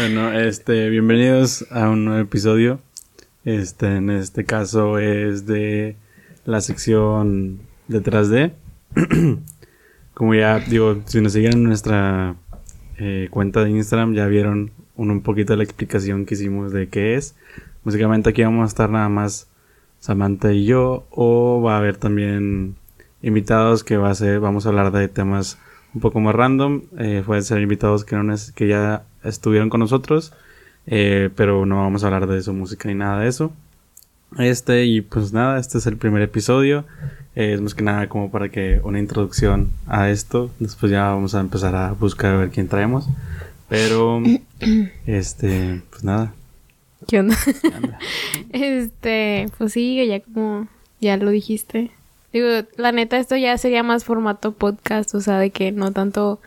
Bueno, este, bienvenidos a un nuevo episodio. Este, en este caso es de la sección detrás de. Como ya digo, si nos siguen en nuestra eh, cuenta de Instagram, ya vieron un, un poquito la explicación que hicimos de qué es. Básicamente aquí vamos a estar nada más Samantha y yo, o va a haber también invitados que va a ser, vamos a hablar de temas un poco más random. Eh, pueden ser invitados que, no que ya estuvieron con nosotros, eh, pero no vamos a hablar de su música ni nada de eso. Este, y pues nada, este es el primer episodio. Eh, es más que nada como para que una introducción a esto. Después ya vamos a empezar a buscar a ver quién traemos. Pero, este, pues nada. ¿Qué onda? este, pues sí, ya como ya lo dijiste. Digo, la neta, esto ya sería más formato podcast, o sea, de que no tanto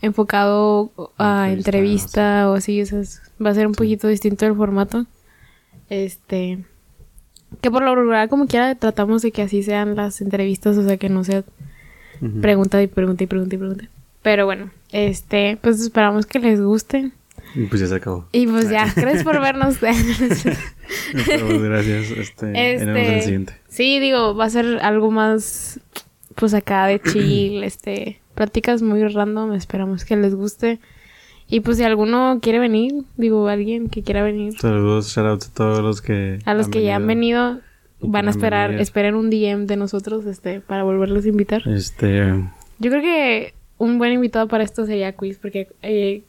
enfocado a entrevista, o así, sea, va a ser un poquito distinto el formato. Este, que por lo regular, como quiera, tratamos de que así sean las entrevistas, o sea, que no sea pregunta y pregunta y pregunta y pregunta. Pero bueno, este, pues esperamos que les guste. Y pues ya se acabó. Y pues ya, gracias por vernos. gracias. Este, este, el siguiente. Sí, digo, va a ser algo más, pues acá de chill, este, prácticas muy random, esperamos que les guste. Y pues si alguno quiere venir, digo, alguien que quiera venir. Saludos, shoutouts a todos los que... A los que ya han venido, van a esperar, esperen un DM de nosotros, este, para volverlos a invitar. Este... Yo creo que un buen invitado para esto sería Quiz, porque eh,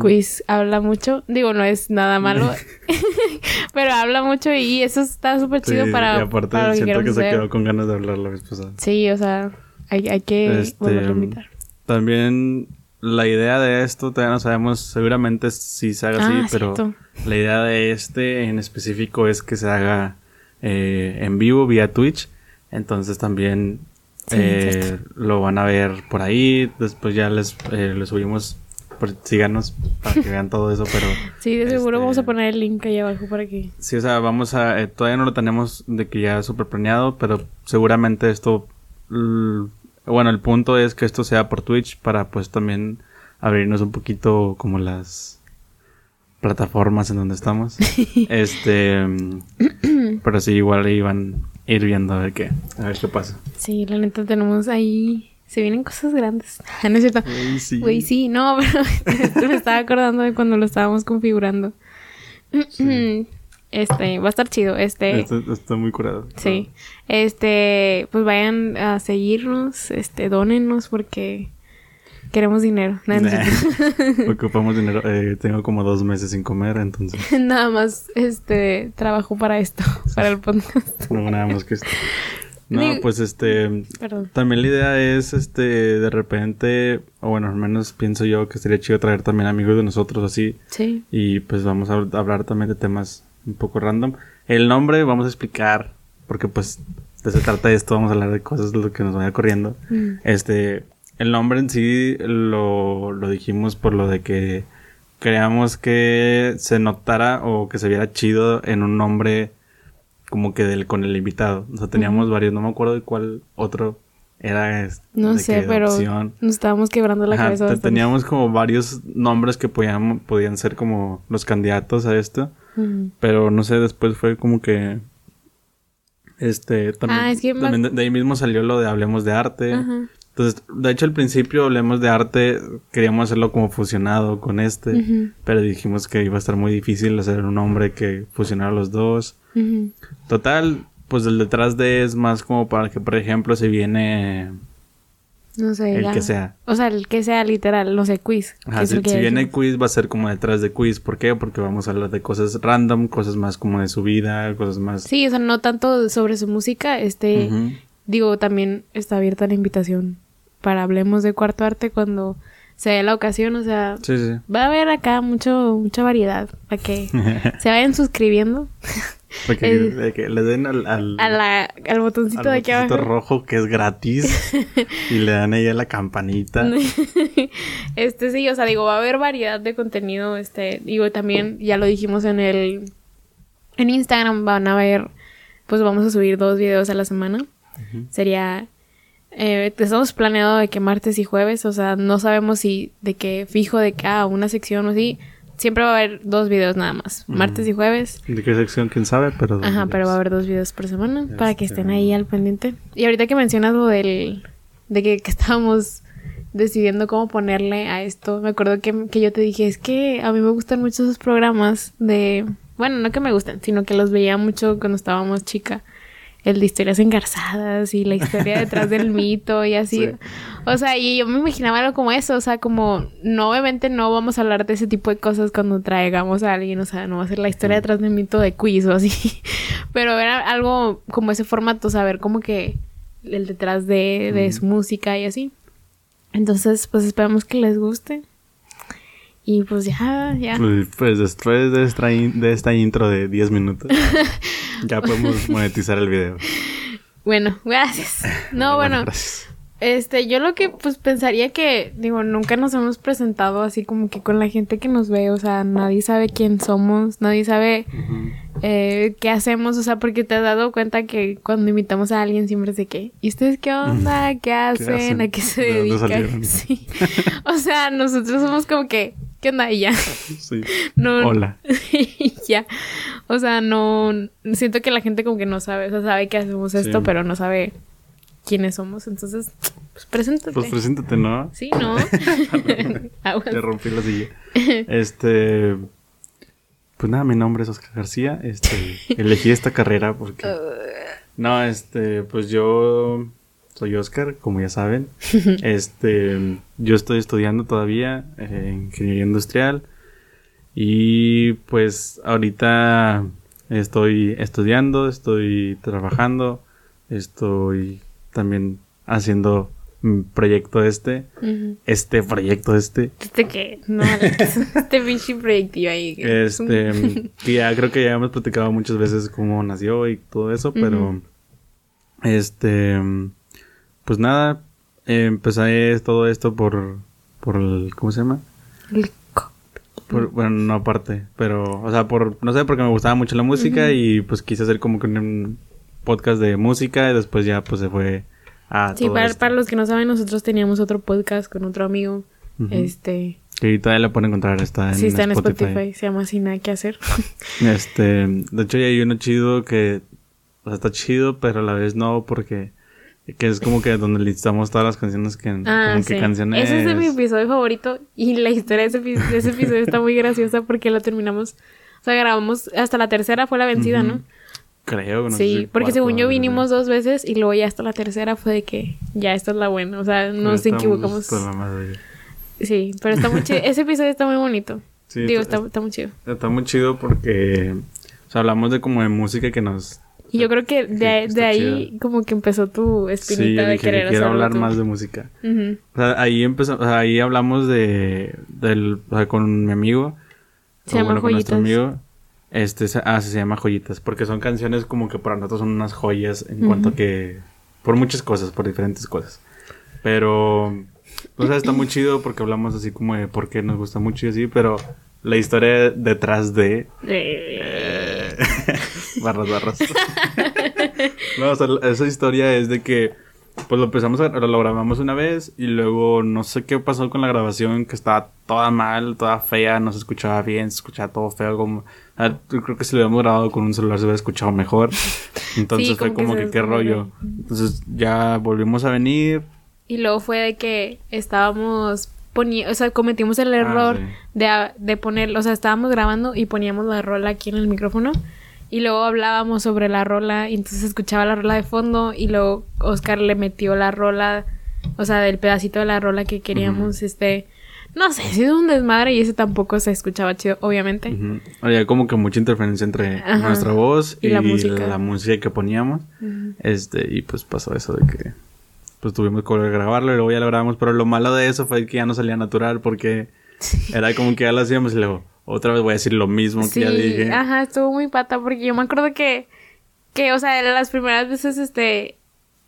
Quiz habla mucho. Digo, no es nada malo, pero habla mucho y eso está súper chido para. Y aparte, siento que, se quedó con ganas de hablar la vez pasada. Sí, o sea, hay, hay que este, a invitar. También la idea de esto, todavía no sabemos seguramente si se haga así, ah, pero la idea de este en específico es que se haga eh, en vivo vía Twitch. Entonces también eh, lo van a ver por ahí. Después ya les, eh, subimos. Por, síganos para que vean todo eso, pero... Sí, de seguro vamos a este, poner el link ahí abajo para que... Sí, o sea, vamos a... Eh, todavía no lo tenemos de que ya es súper planeado, pero seguramente esto... Bueno, el punto es que esto sea por Twitch para pues también abrirnos un poquito como las plataformas en donde estamos. este... pero sí, igual iban ir viendo a ver qué, a ver qué pasa. Sí, la neta tenemos ahí, se vienen cosas grandes. no es cierto. sí. Güey, sí, no, pero me estaba acordando de cuando lo estábamos configurando. Este, va a estar chido. Este. Está, muy curado. Sí. Este, pues vayan a seguirnos, este, dónennos porque Queremos dinero. Ocupamos dinero. Eh, tengo como dos meses sin comer, entonces. nada más, este, trabajo para esto, para el podcast. no, nada más que esto. No, pues este. Perdón. También la idea es, este, de repente, o bueno, al menos pienso yo que sería chido traer también amigos de nosotros así. Sí. Y pues vamos a hablar también de temas un poco random. El nombre vamos a explicar, porque pues de se trata de esto, vamos a hablar de cosas de lo que nos vaya corriendo. Mm. Este, el nombre en sí lo, lo dijimos por lo de que creamos que se notara o que se viera chido en un nombre como que del con el invitado. O sea, teníamos varios, no me acuerdo de cuál otro era. No sé, pero nos estábamos quebrando la cabeza. Teníamos como varios nombres que podían, podían ser como los candidatos a esto. Pero no sé, después fue como que. Este, también, ah, es que también de, ahí mismo salió lo de Hablemos de Arte. Entonces, de hecho, al principio hablemos de arte, queríamos hacerlo como fusionado con este, pero dijimos que iba a estar muy difícil hacer un nombre que fusionara los dos. Total, pues el detrás de es más como para que, por ejemplo, se viene... No sé. El que sea. O sea, el que sea literal, no sé, quiz. Ajá, si, viene quiz va a ser como detrás de quiz. ¿Por qué? Porque vamos a hablar de cosas random, cosas más como de su vida, cosas más... Sí, o sea, no tanto sobre su música, este... Digo, también está abierta la invitación para Hablemos de Cuarto Arte cuando sea la ocasión, o sea, va a haber acá mucho, mucha variedad para que se vayan suscribiendo. Que, le den al, al, al botoncito de aquí abajo. rojo que es gratis y le dan ahí a la campanita. este sí, o sea, digo, va a haber variedad de contenido, este, digo, también ya lo dijimos en el en Instagram van a ver pues vamos a subir dos videos a la semana. Sería eh, estamos planeado de que martes y jueves, o sea, no sabemos si de que fijo de que, ah, una sección o así, siempre va a haber dos videos nada más, martes y jueves. ¿De qué sección? ¿Quién sabe? Pero Ajá, pero va a haber dos videos por semana para que estén ahí al pendiente. Y ahorita que mencionas lo del... de que, que estábamos decidiendo cómo ponerle a esto, me acuerdo que, que yo te dije, es que a mí me gustan mucho esos programas de... Bueno, no que me gustan, sino que los veía mucho cuando estábamos chica el de historias engarzadas y la historia detrás del mito y así. O sea, y yo me imaginaba algo como eso, o sea, como, no, obviamente no vamos a hablar de ese tipo de cosas cuando traigamos a alguien, o sea, no va a ser la historia detrás del mito de quiz o así, pero era algo como ese formato, saber como que el detrás de, de su música y así. Entonces, pues esperamos que les guste. Y pues ya, ya. Pues, pues después de esta, de esta intro de 10 minutos, ya podemos monetizar el video. Bueno, gracias. No, bueno. Este, yo lo que pues pensaría que, digo, nunca nos hemos presentado así como que con la gente que nos ve, o sea, nadie sabe quién somos, nadie sabe eh, qué hacemos, o sea, porque te has dado cuenta que cuando invitamos a alguien siempre es de que, ¿y ustedes qué onda? ¿Qué hacen? ¿A qué se dedican? Sí. o sea, nosotros somos como que, ¿qué onda? Y ya. Sí. No, Hola. y ya. O sea, no, siento que la gente como que no sabe, o sea, sabe que hacemos esto, pero no sabe quiénes somos. Entonces, pues preséntate. Pues preséntate, ¿no? Sí, ¿no? Te rompí la silla. Este. Pues nada, mi nombre es Oscar García. Este, elegí esta carrera porque. No, este, pues yo soy Oscar, como ya saben. Este, yo estoy estudiando todavía eh, ingeniería industrial. Y pues ahorita estoy estudiando, estoy trabajando, estoy también haciendo un proyecto este. Este proyecto este. ¿Este qué? No, este pinche proyecto ahí. Este, que ya creo que ya hemos platicado muchas veces cómo nació y todo eso, pero... Este... Pues nada, empecé todo esto por... por el, ¿Cómo se llama? El bueno, no aparte, pero, o sea, por, no sé, porque me gustaba mucho la música y pues quise hacer como que un podcast de música y después ya pues se fue a... Sí, para, para, los que no saben, nosotros teníamos otro podcast con otro amigo, este... Que todavía la pueden encontrar, está en Sí, está en Spotify, se llama Sin Nada Que Hacer. este, de hecho ya hay uno chido que, o sea, está chido, pero a la vez no, porque que es como que donde listamos todas las canciones que... Ah, como sí. que canciones... Ese es mi episodio favorito y la historia de ese, de ese episodio está muy graciosa porque lo terminamos... O sea, grabamos... Hasta la tercera fue la vencida, ¿no? Creo, no Sí, sé porque cuarto, según yo vinimos dos veces y luego ya hasta la tercera fue de que ya esta es la buena. O sea, nos equivocamos. hasta la madre. Sí, pero está muy chido. Ese episodio está muy bonito. Sí, Digo, está- está, está muy chido. Está muy chido porque... O sea, hablamos de como de música que nos... Y yo creo que Sí, de, está de ahí como que empezó tu Sí, espinita de querer que quiero hablar tú. más de música. O sea, ahí o sea, ahí hablamos de, del, o sea, con mi amigo. Se llama con nuestro Joyitas. amigo. Este, ah, sí, se llama Joyitas, porque son canciones como que para nosotros son unas joyas en cuanto a que, por muchas cosas, por diferentes cosas. Pero, o sea, está muy chido porque hablamos así como de por qué nos gusta mucho y así, pero la historia detrás de... Eh, barras, barras. no, o sea, esa historia es de que, pues lo empezamos a, lo grabamos una vez y luego no sé qué pasó con la grabación, que estaba toda mal, toda fea, no se escuchaba bien, se escuchaba todo feo, como, ah, creo que si lo hubiéramos grabado con un celular se hubiera escuchado mejor. Entonces Sí, fue como que qué rollo. Entonces ya volvimos a venir. Y luego fue de que estábamos poniendo, o sea, cometimos el error sí. de, de poner, o sea, estábamos grabando y poníamos la rola aquí en el micrófono y luego hablábamos sobre la rola y entonces escuchaba la rola de fondo y luego Oscar le metió la rola, o sea, del pedacito de la rola que queríamos, este, no sé, ha sido un desmadre y ese tampoco se escuchaba chido, obviamente. Había como que mucha interferencia entre Ajá. nuestra voz Y y, la la, música. que poníamos. Este, y pues pasó eso de que pues tuvimos que volver a grabarlo y luego ya lo grabamos, pero lo malo de eso fue que ya no salía natural porque era como que ya lo hacíamos y luego otra vez voy a decir lo mismo que Sí, ya dije. ajá, estuvo muy pata porque yo me acuerdo que, que o sea, las primeras veces, este,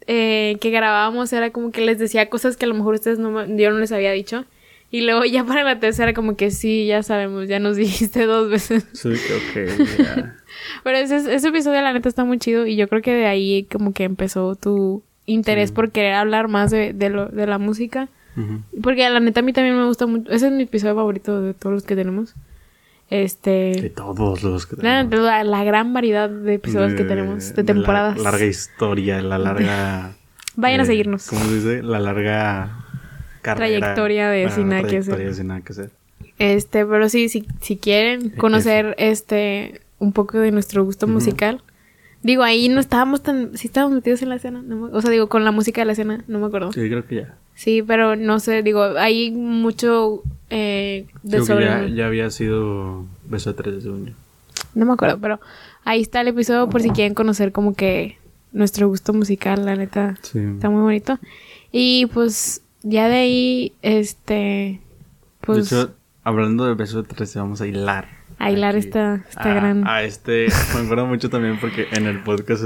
eh, que grabábamos era como que les decía cosas que a lo mejor ustedes no, yo no les había dicho. Y luego ya para la tercera como que sí, ya sabemos, ya nos dijiste dos veces. Sí, que ya. Pero ese, ese episodio la neta está muy chido y yo creo que de ahí como que empezó tu interés Sí. por querer hablar más de, de, lo, de la música. Porque la neta a mí también me gusta mucho. Ese es mi episodio favorito de todos los que tenemos. Este. De todos los que La, tenemos. la- la gran variedad de episodios que tenemos, de temporadas. La larga historia, la larga. Vayan a eh, seguirnos. ¿Cómo se dice? La larga carrera. Trayectoria de sin nada que hacer. sin nada que hacer. Este, pero sí, si, si quieren conocer este un poco de nuestro gusto musical. Digo, ahí no estábamos tan, sí estábamos metidos en la escena, no me- o sea, digo, con la música de la escena, no me acuerdo. Sí, creo que ya. Sí, pero no sé, digo, hay mucho eh, de Creo que sobre... ya, ya había sido beso de tres, según yo. No me acuerdo, pero ahí está el episodio por si quieren conocer como que nuestro gusto musical, la neta, Sí. está muy bonito. Y pues ya de ahí, este, pues de hecho, hablando de beso de tres, vamos a hilar. A hilar aquí esta, esta a- gran... A este, me acuerdo mucho también porque en el podcast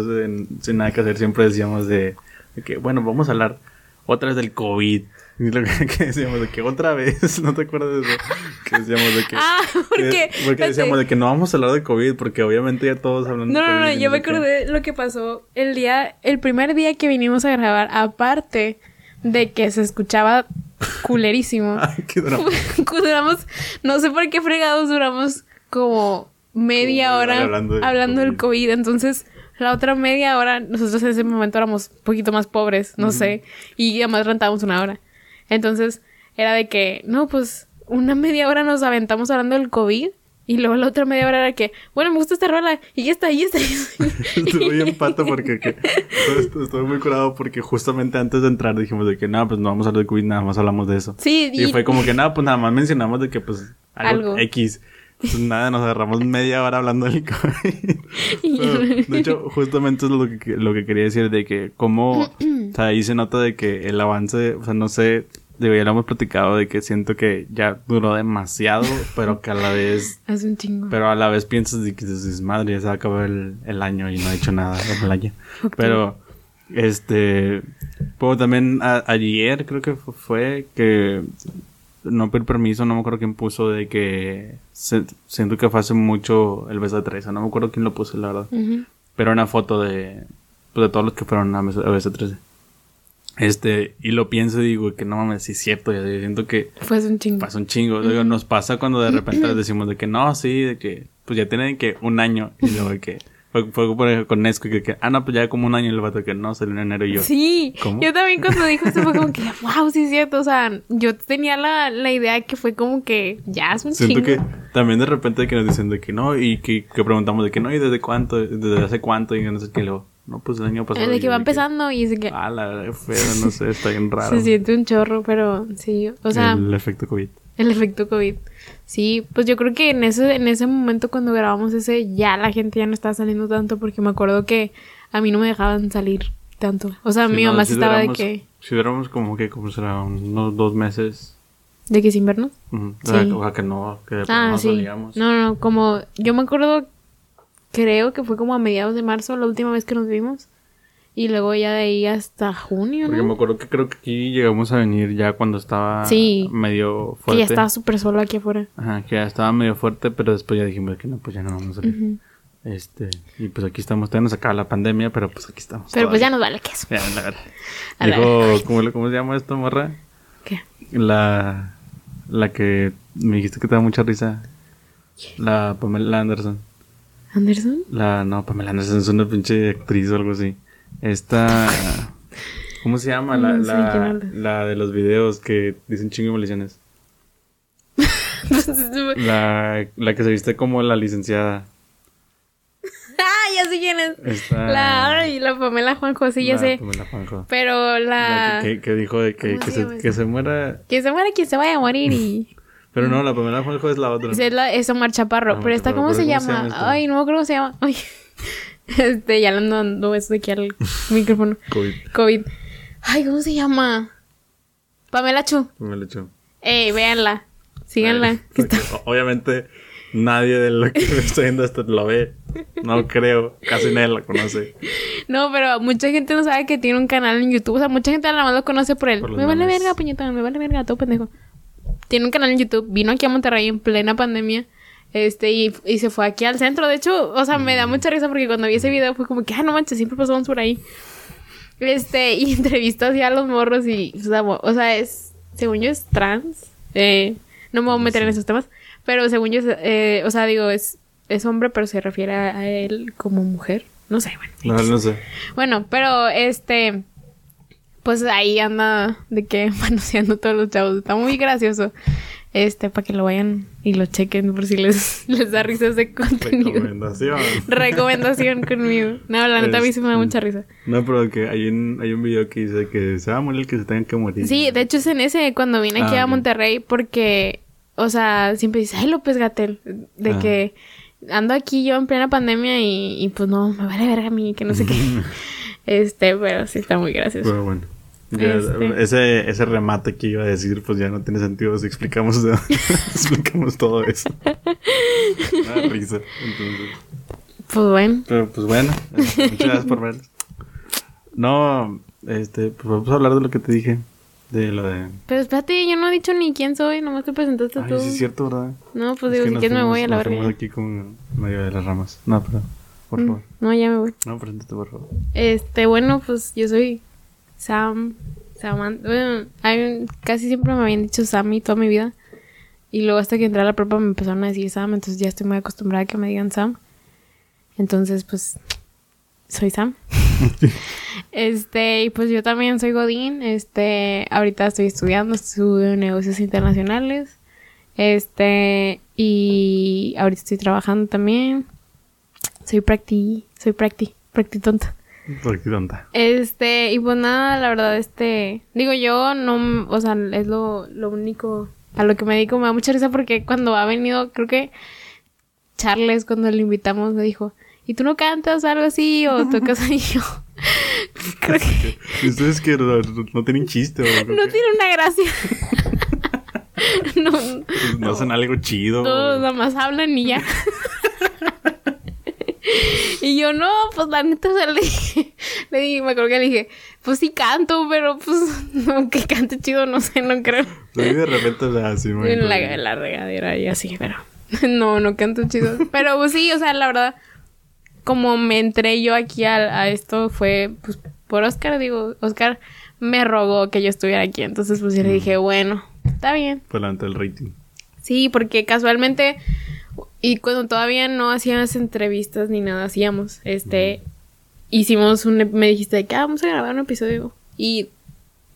Sin Nada que Hacer siempre decíamos de, de que, bueno, vamos a hablar otra vez del COVID. Y lo que, que decíamos de que otra vez, ¿no te acuerdas de eso? Que decíamos de que... Ah, porque... que- porque decíamos de que no vamos a hablar de COVID porque obviamente ya todos hablan No, de no, COVID. no, y yo me qué. acordé lo que pasó el día, el primer día que vinimos a grabar, aparte de que se escuchaba culerísimo. Ay, qué drama. duramos, no sé por qué fregados duramos como media Como hora hablando hablando, del del COVID. Entonces, la otra media hora, nosotros en ese momento éramos un poquito más pobres, no sé, y además rentábamos una hora. Entonces, era de que, no, pues, una media hora nos aventamos hablando del COVID. Y luego la otra media hora era que, bueno, me gusta esta rola. Y ya está, y ya está. y. Estuve bien pato porque que, estuve, muy curado porque justamente antes de entrar dijimos de que no, pues no vamos a hablar de COVID, nada más hablamos de eso. Sí, Y, fue como que nada, pues nada más mencionamos de que pues algo, Algo. X. Pues nada, nos agarramos media hora hablando del COVID. Pero, de hecho, justamente es lo que, lo que quería decir de que como, o sea, ahí se nota de que el avance, o sea, no sé, digo, ya lo hemos platicado de que siento que ya duró demasiado, pero que a la vez Hace un chingo. pero a la vez piensas de que dices, madre, ya se va a acabar el, el año y no he hecho nada en el año. Ok. Pero, este, pues también a- ayer creo que fu- fue que no pedí permiso, no me acuerdo quién puso de que se- siento que fue hace mucho el beso de Teresa, no me acuerdo quién lo puso, la verdad. Ujú. Pero una foto de, pues, de todos los que fueron a a beso de 13. Este, y lo pienso y digo que no mames, sí es cierto, ya siento que Fue un chingo. pasa un chingo. Digo, nos pasa cuando de repente les decimos de que no, sí, de que pues ya tienen que un año. Y luego de que fue, fue por ejemplo, con Nesco que, que ah, no, pues ya como un año el vato que no, salió en enero y yo. Sí, ¿Cómo? yo también cuando dijo esto fue como que, wow, sí es cierto, o sea, yo tenía la, la idea que fue como que ya es un Siento chingo. que también de repente que nos dicen de que no, y que, que preguntamos de que no, y desde cuánto, desde hace cuánto, y no sé qué, luego, no, pues el año pasado. El de que va empezando y es que Ah, la feo, no sé, está bien raro. se siente un chorro, pero sí, o sea, el, el efecto COVID. efecto COVID. Sí, pues yo creo que en ese, en ese momento cuando grabamos ese, ya la gente ya no estaba saliendo tanto porque me acuerdo que a mí no me dejaban salir tanto. O sea, Sí, mi no, mamá si estaba de que, Si duramos como que, como será, unos dos meses. de que sin vernos. o sea, que no, que Ah, no sí. salíamos. No, no, como yo me acuerdo, creo que fue como a mediados de marzo la última vez que nos vimos. Y luego ya de ahí hasta junio, Porque me ¿no? acuerdo que creo que aquí llegamos a venir ya cuando estaba Sí. medio Que fuerte. ya estaba súper solo aquí afuera. Ajá, que ya estaba medio fuerte, pero después ya dijimos que no, pues ya no vamos a salir. Este, y pues aquí estamos, todavía nos acaba la pandemia, pero pues aquí estamos. Pero pues ya nos vale queso. Ya, la verdad. Dijo, ¿cómo, ¿cómo se llama esto, morra? ¿Qué? La, la que me dijiste que te da mucha risa. La Pamela Anderson. ¿Anderson? La, no, Pamela Anderson es una pinche actriz o algo así. Esta, ¿cómo se llama? La, No sé la, de los videos que dicen chingo maldiciones. La, la que se viste como la licenciada. ah, ya sé quién es. Esta, La, ay, la Pamela Juanjo, sí, ya la sé. Pamela Juanjo. Pero La la... que, dijo de que, ¿Cómo que se llama que se muera. Que se muera quien se vaya a morir y... Pero no, la Pamela Juanjo es la otra. Es, la, es Omar Chaparro. Omar pero esta, Chaparro, ¿cómo se ¿cómo se llama? llama esta? Ay, no me acuerdo cómo se llama. Ay. Este, ya le ando dando eso de aquí al micrófono. COVID. COVID. Ay, ¿cómo se llama? Pamela Chu. Me lo echó. Ey, véanla. Síganla. Ay, que está- porque Obviamente nadie de lo que me está viendo esto lo ve. No creo. Casi nadie la conoce. No, pero mucha gente no sabe que tiene un canal en YouTube. O sea, mucha gente nada más lo conoce por él. Por me vale verga, puñetón. Me vale verga, todo pendejo. Tiene un canal en YouTube. Vino aquí a Monterrey en plena pandemia. Este, y, y se fue aquí al centro. De hecho, o sea, me da mucha risa porque cuando vi ese video fue como que, ah, no manches, siempre pasamos por ahí. Este, y entrevistó así a los morros y, o sea, mo- o sea, es, según yo es trans. Eh, no me voy a meter en esos temas. Pero según yo, eh, o sea, digo, es, es hombre, pero se refiere a él como mujer. No sé, bueno. No, no sé. Bueno, pero este. Pues ahí anda de que manoseando todos los chavos. Está muy gracioso. Este, para que lo vayan y lo chequen por si les, les da risa ese contenido. Recomendación. Recomendación conmigo. No, la neta a mí sí me da mucha risa. No, pero que hay un, hay un video que dice que se va a morir el que se tenga que morir. Sí, de hecho es en ese cuando vine aquí Ah, a ok. Monterrey porque, o sea, siempre dice, ay López Gatel, de Ajá. que ando aquí yo en plena pandemia y, y pues no, me vale verga a mí, que no sé qué. este, pero sí está muy gracioso. Pero bueno. Ya, Este. ese, ese remate que iba a decir, pues ya no tiene sentido si explicamos, de- explicamos todo eso. Una risa. Entonces. Pues bueno, Pero pues bueno, eh, muchas gracias por vernos. No, este, pues vamos a hablar de lo que te dije. De lo de. pero espérate, yo no he dicho ni quién soy, nomás te presentaste Ay, tú. sí es cierto, ¿verdad? No, pues Es digo, si quieres me voy a la verga. aquí con medio de las ramas. No, pero, por Mm, favor. No, ya me voy. No, preséntate, por favor. Este, bueno, pues yo soy Sam. Samantha. Bueno, hay- casi siempre me habían dicho Sammy toda mi vida. Y luego hasta que entré a la prepa me empezaron a decir Sam, entonces ya estoy muy acostumbrada a que me digan Sam. Entonces, pues, soy Sam. este, y pues yo también soy Godín. Este, ahorita estoy estudiando, estudio negocios internacionales. Este, y ahorita estoy trabajando también. Soy practi, soy practi, practi tonta. Por qué tonta. Este, y pues nada, la verdad, este, digo yo, no, o sea, es lo, lo único a lo que me dedico, me da mucha risa porque cuando ha venido, creo que Charles, cuando le invitamos, me dijo, ¿y tú no cantas algo así o tocas ahí? Y yo, creo que Ustedes que no, no tienen chiste, o no tiene una gracia. no, Pues no hacen algo chido. todos nada más hablan y ya. y yo, no, pues la neta, o sea, le dije, le dije, me acuerdo que le dije, pues sí canto, pero pues, no, que cante chido, no sé, no creo. Sí, de repente, o sea, sí, me En la, regadera y así, pero no, no canto chido. Pero pues sí, o sea, la verdad, como me entré yo aquí a, a esto fue, pues, por Oscar, digo, Oscar me rogó que yo estuviera aquí, entonces pues yo le dije, bueno, está bien. Por delante del rating. Sí, porque casualmente y cuando todavía no hacíamos entrevistas ni nada hacíamos, este hicimos un me dijiste que ah, vamos a grabar un episodio y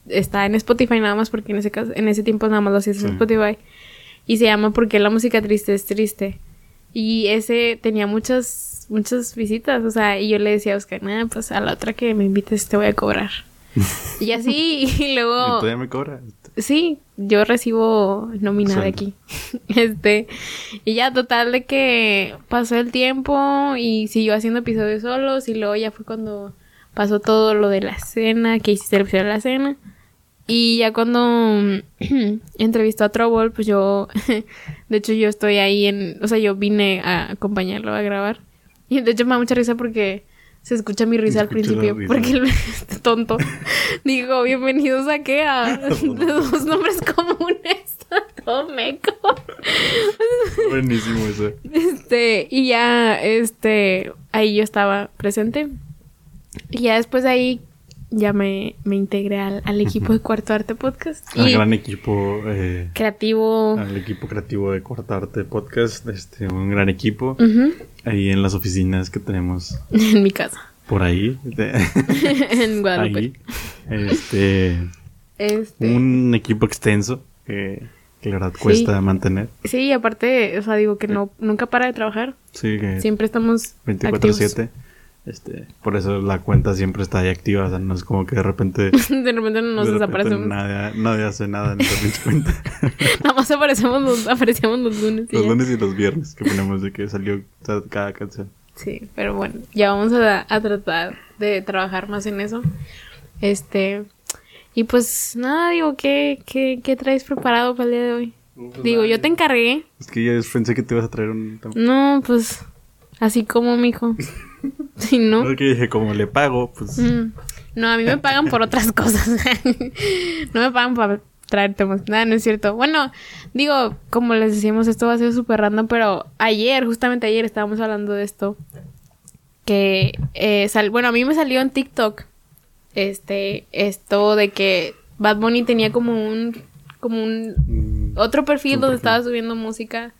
está en Spotify nada más porque en ese caso en ese tiempo nada más lo hacías en. Spotify y se llama porque la música triste es triste. Y ese tenía muchas muchas visitas, o sea, y yo le decía a Oscar, "Nah, pues a la otra que me invites te voy a cobrar." y así y ¿Y luego todavía me cobra? Sí, yo recibo nómina de aquí. Este, y ya total de que pasó el tiempo y siguió haciendo episodios solos y luego ya fue cuando pasó todo lo de la cena, que hiciste el episodio de la cena. Y ya cuando entrevistó a Trouble, pues yo, de hecho yo estoy ahí en, o sea, yo vine a acompañarlo a grabar. Y de hecho me da mucha risa porque se escucha mi risa al principio, porque el este tonto dijo, bienvenidos a qué, a dos nombres comunes, todo meco. Buenísimo eso. Este, y ya, este, ahí yo estaba presente. Y ya después de ahí, ya me, me integré al, al equipo de Cuarto Arte Podcast. Al Y gran equipo, eh, creativo. al equipo creativo de Cortarte Podcast, este, un gran equipo. Ahí en las oficinas que tenemos en mi casa. por ahí. de- en Guadalupe. ahí. Este, Este, un equipo extenso que, que la verdad Sí. cuesta mantener. Sí, y aparte, o sea, digo que no, nunca para de trabajar. Sí, que Siempre estamos activos. 24/7. Este, por eso la cuenta siempre está ahí activa, o sea, no es como que de repente De repente nos de repente desaparecemos. nadie, nadie hace nada en esa pinche cuenta. Nada más aparecemos los, aparecíamos los lunes. y los ya. lunes y los viernes que ponemos de que salió cada canción. Sí, pero bueno, ya vamos a, a tratar de trabajar más en eso. Este, y pues nada, digo, ¿qué, qué, qué traes preparado para el día de hoy? Digo, yo te encargué. Es que ya pensé que te ibas a traer un... No, pues, así como, mijo. Si no. No, que dije, como le pago, pues... mm, No, a mí me pagan por otras cosas. no me pagan para traer temas. Nada, no es cierto. Bueno, digo, como les decíamos, esto va a ser súper random, pero ayer, justamente ayer, estábamos hablando de esto. Que, eh, sal- bueno, a mí me salió en TikTok. Este, esto de que Bad Bunny tenía como un, como un mm, otro perfil Un donde perfil. estaba subiendo música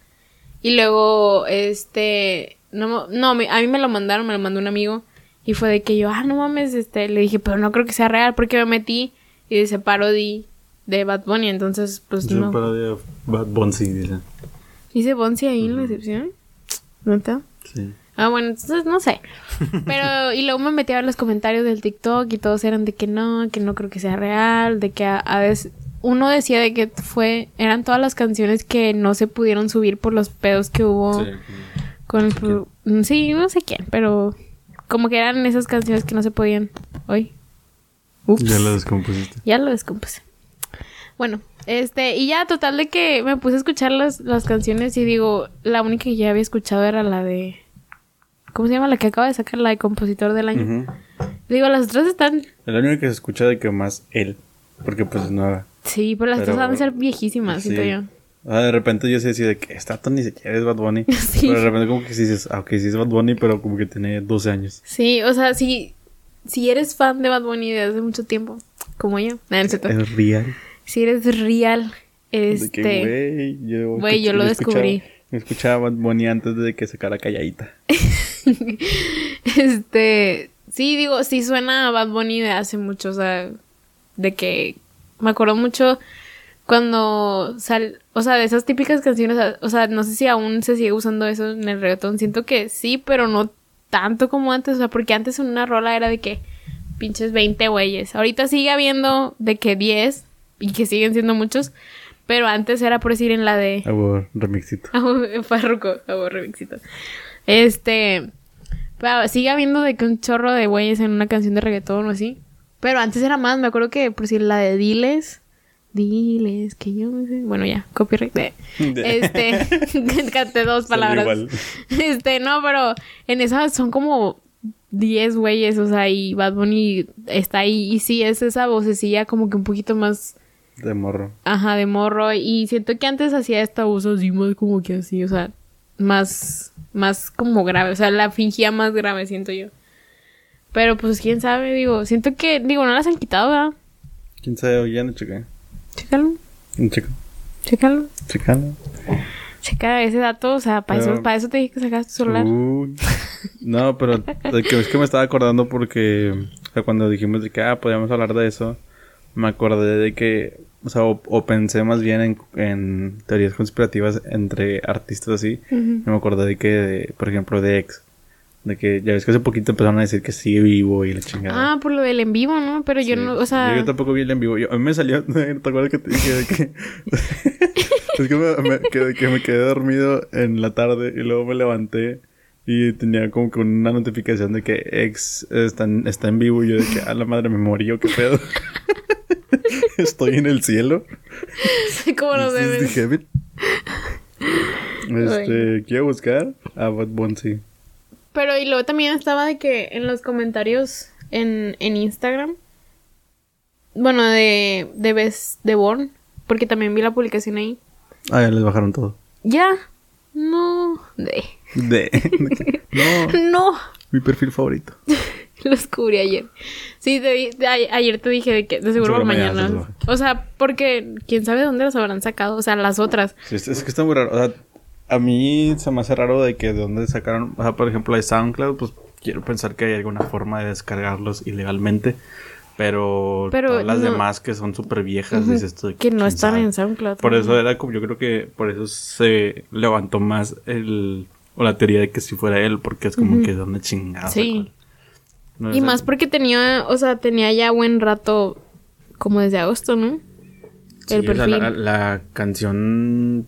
Y luego, este, no, no, a mí me lo mandaron, me lo mandó un amigo. Y fue de que yo, ah, no mames, este, le dije, pero no creo que sea real porque me metí y dice parody de Bad Bunny, entonces, pues Dice no. parody de Bad Bunny, dice. ¿Dice Bonzi ahí en la descripción? ¿No está? Sí. Ah, bueno, entonces no sé. Pero, y luego me metí a ver los comentarios del TikTok y todos eran de que no, que no creo que sea real, de que a, a veces uno decía de que fue, eran todas las canciones que no se pudieron subir por los pedos que hubo Sí. Con el... pro- Sí, no sé quién, pero como que eran esas canciones que no se podían hoy. Ups. Ya lo descompusiste. Ya lo descompuse. Bueno, este, y ya total de que me puse a escuchar las, las canciones y digo, la única que ya había escuchado era la de. ¿Cómo se llama? La que acaba de sacar, la de compositor del año. Digo, las otras están. Es la única que se escucha de que más él. Porque pues es nueva. Sí, pero las Pero- otras van a ser viejísimas, siento Sí. yo. Ah, de repente yo sí decía de que esta ni siquiera es Bad Bunny. Sí. Pero de repente como que sí dices, ah, ok, sí es Bad Bunny, pero como que tiene 12 años. Sí, o sea, si, si eres fan de Bad Bunny desde hace mucho tiempo, como yo, es. Es real. si eres real, este. güey, yo, lo descubrí. Escuchaba, yo escuchaba Bad Bunny antes de que sacara calladita. Este, sí, digo, sí suena a Bad Bunny de hace mucho, o sea, de que me acuerdo mucho cuando sal, o sea, de esas típicas canciones, o sea, no sé si aún se sigue usando eso en el reggaetón, siento que sí, pero no tanto como antes, o sea, porque antes en una rola era de que pinches 20 güeyes, ahorita sigue habiendo de que 10 y que siguen siendo muchos, pero antes era por decir en la de... Hago remixito. Farruko, hago remixito. Este. Pero sigue habiendo de que un chorro de güeyes en una canción de reggaetón o así. Pero antes era más, me acuerdo que por si la de Diles. Diles, que yo no sé. Bueno, ya, copyright. de- Este. canté dos palabras. igual. Este, no, pero en esas son como 10 güeyes, o sea, y Bad Bunny está ahí. Y sí, es esa vocecilla como que un poquito más. De morro. Ajá, de morro. Y siento que antes hacía esta voz así, más como que así, o sea, más, más como grave. O sea, la fingía más grave, siento yo. Pero pues quién sabe, digo, siento que, digo, no las han quitado, ¿verdad? ¿Quién sabe? Ya no chequé. Chécalo, checo. chécalo. Checalo. Checa ese dato, o sea, para Pero- eso, para eso te dije que sacas tu celular. Uy. No, pero es que me estaba acordando porque o sea, cuando dijimos de que ah, podíamos hablar de eso, me acordé de que, o sea, o, o pensé más bien en, en teorías conspirativas entre artistas así. Y me acordé de que, de, por ejemplo, de ex. De que ya ves que hace poquito empezaron a decir que sigue vivo y la chingada. Ah, por lo del en vivo, ¿no? Pero yo Sí. no, o sea... Yo, yo tampoco vi el en vivo. Yo- a mí me salió. ¿Te acuerdas que te dije de que.? es que me, me- que, que me quedé dormido en la tarde y luego me levanté y tenía como que una notificación de que ex está en, está en vivo y yo de que a la madre me morí o qué pedo. Estoy en el cielo. ¿Cómo lo This is debes? Este, quiero buscar a Bad Bunny. Pero y luego también estaba de que en los comentarios en, en Instagram, bueno, de, de Best de Born, porque también vi la publicación ahí. Ah, ya les bajaron todo. Ya, no, de, De. no, no, mi perfil favorito. lo descubrí ayer. Sí, te di- de- a- ayer te dije de que de seguro, Seguro mañana. O sea, porque quién sabe dónde las habrán sacado, o sea, las otras. Sí, es, es que está muy raro. O sea, a mí se me hace raro de que de dónde sacaron, o sea, por ejemplo, de SoundCloud, pues quiero pensar que hay alguna forma de descargarlos ilegalmente. Pero, Pero todas las no- demás que son súper viejas, Ujú, dices tú, que no ¿quién están sabe? en SoundCloud. Por eso era como, yo creo que por eso se levantó más el, o la teoría de que si fuera él, porque es como Ujú. que de dónde chingada. Sí. No Y más porque tenía, o sea, tenía ya buen rato, como desde agosto, ¿no? Sí, El o sea, perfil. la, la canción.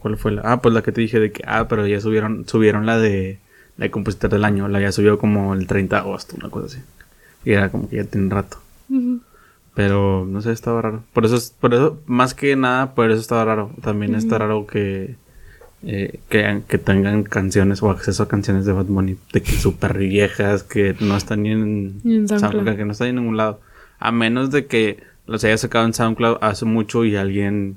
¿Cuál fue la? Ah, pues la que te dije de que. Ah, pero ya subieron subieron la de. La de compositor del año. La ya subió como el 30 de agosto, una cosa así. Y era como que ya tiene rato. Pero no sé, estaba raro. Por eso, es- por eso, más que nada, por eso estaba raro. También está raro que. eh, que, que tengan canciones o acceso a canciones de Bad Bunny de que súper viejas que no están ni en, Ni en SoundCloud. SoundCloud, que no están en ningún lado a menos de que los haya sacado en SoundCloud hace mucho y alguien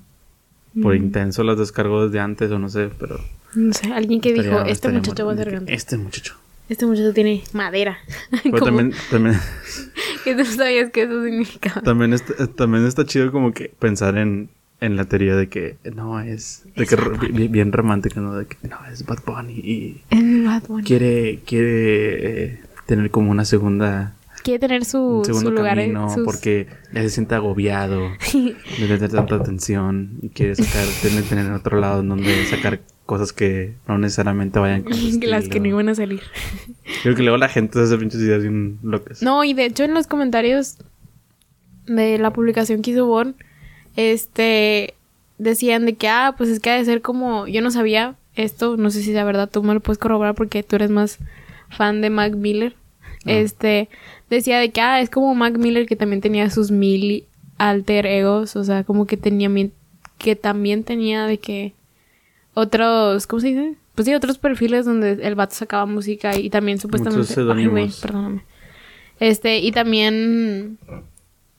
por intenso las descargó desde antes o no sé pero No sé, alguien que dijo, este muchacho va a ser grande. este muchacho Este muchacho tiene madera. pero también también que tú sabías que eso significaba. también está, también está chido como que pensar en en la teoría de que no es, de que r- bi- bien, romántico, ¿no? De que no es Bad Bunny y Es Bad Bunny. quiere, quiere eh, tener como una segunda, Quiere tener su, un segundo su lugar en camino sus... porque ya se siente agobiado de tener tanta atención y quiere sacar, tener, tener otro lado en donde sacar cosas que no necesariamente vayan con su las que no iban a salir. Creo que luego la gente se hace pinches ideas bien locas. No, y de hecho en los comentarios de la publicación que hizo Bon, este, decían de que, ah, pues es que ha de ser como, yo no sabía esto, no sé si sea verdad, tú me lo puedes corroborar porque tú eres más fan de Mac Miller. Este, decía de que, ah, es como Mac Miller que también tenía sus mil alter egos, o sea, como que tenía, que también tenía de que otros, ¿cómo se dice? Pues sí, otros perfiles donde el vato sacaba música y también supuestamente... Ay, güey, seudónimos. perdóname. Este, y también...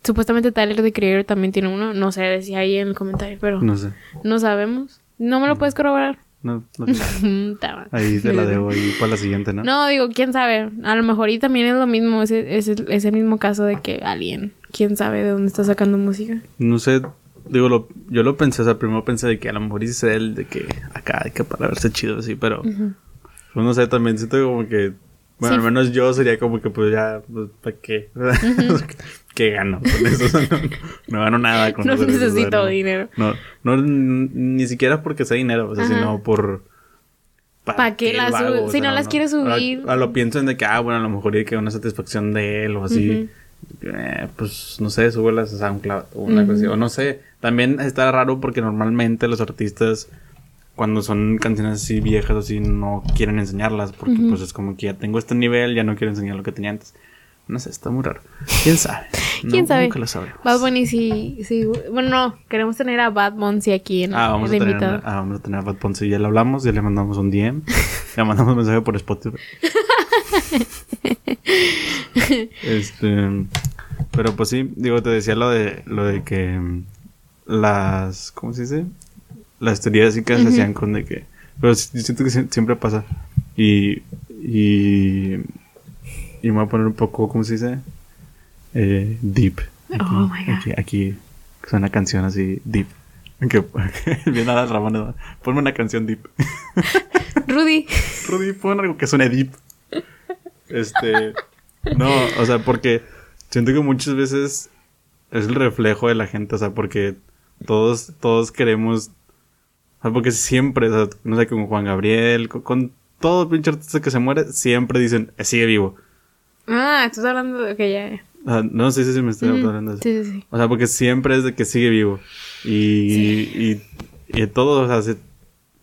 Supuestamente Tyler the Creator también tiene uno. No sé, decía ahí en el comentario, pero no, No sé. sabemos. ¿No me lo puedes corroborar? No, no. Ahí te la debo y para la siguiente, ¿no? No, digo, quién sabe. A lo mejor y también es lo mismo. Es, es, es el mismo caso de que alguien, quién sabe de dónde está sacando música. No sé, digo, lo, yo lo pensé, o sea, primero pensé de que a lo mejor hice él, de que acá, de que para verse chido, así, pero, pues no sé, también siento como que, bueno, Sí. al menos yo sería como que, pues ya, pues, ¿para qué? ¿Qué gano con eso? O sea, no, no gano nada con No o sea, necesito dinero. No, no, ni siquiera porque sea dinero, o sea, Ajá. sino por... ¿Pa' qué las? O si sea, no las quieres subir? A, lo pienso en de que, ah, bueno, a lo mejor hay que una satisfacción de él o así. Eh, pues, no sé, súbelas a SoundCloud o una cosa así. O no sé, también está raro porque normalmente los artistas, cuando son canciones así viejas, así, no quieren enseñarlas porque, pues, es como que ya tengo este nivel, ya no quiero enseñar lo que tenía antes. No sé, está muy raro. ¿Quién sabe? ¿Quién sabe? Nunca lo sabremos. Bad Bunny sí, sí. Bueno, no. Queremos tener a Bad Bunny aquí en Ah, vamos a, de tener, invitado. ah, vamos a tener a Bad Bunny. Ya le hablamos, ya le mandamos un DM. le mandamos un mensaje por Spotify. este. Pero pues sí, digo, te decía lo de lo de que las. ¿Cómo se dice? Las teorías así que se hacían con de que. Pero siento que sie- siempre pasa. Y. Y. Y me voy a poner un poco, ¿cómo se dice? Eh, deep. Aquí, Oh my God. Aquí, aquí suena canción así, deep. Que, bien a las Ramones. Ponme una canción deep. Rudy. Rudy, pon algo que suene deep. Este. No, o sea, porque siento que muchas veces es el reflejo de la gente, o sea, porque todos, todos queremos. Sea, porque siempre, o sea, no sé, con Juan Gabriel, con, con todo pinche artista que se muere, siempre dicen, "Eh, sigue vivo. Ah, estás hablando de que ya. no sé si me estoy Ujú. hablando de eso. Sí, sí, sí. O sea, porque siempre es de que sigue vivo. Y, y, y todo, o sea, se-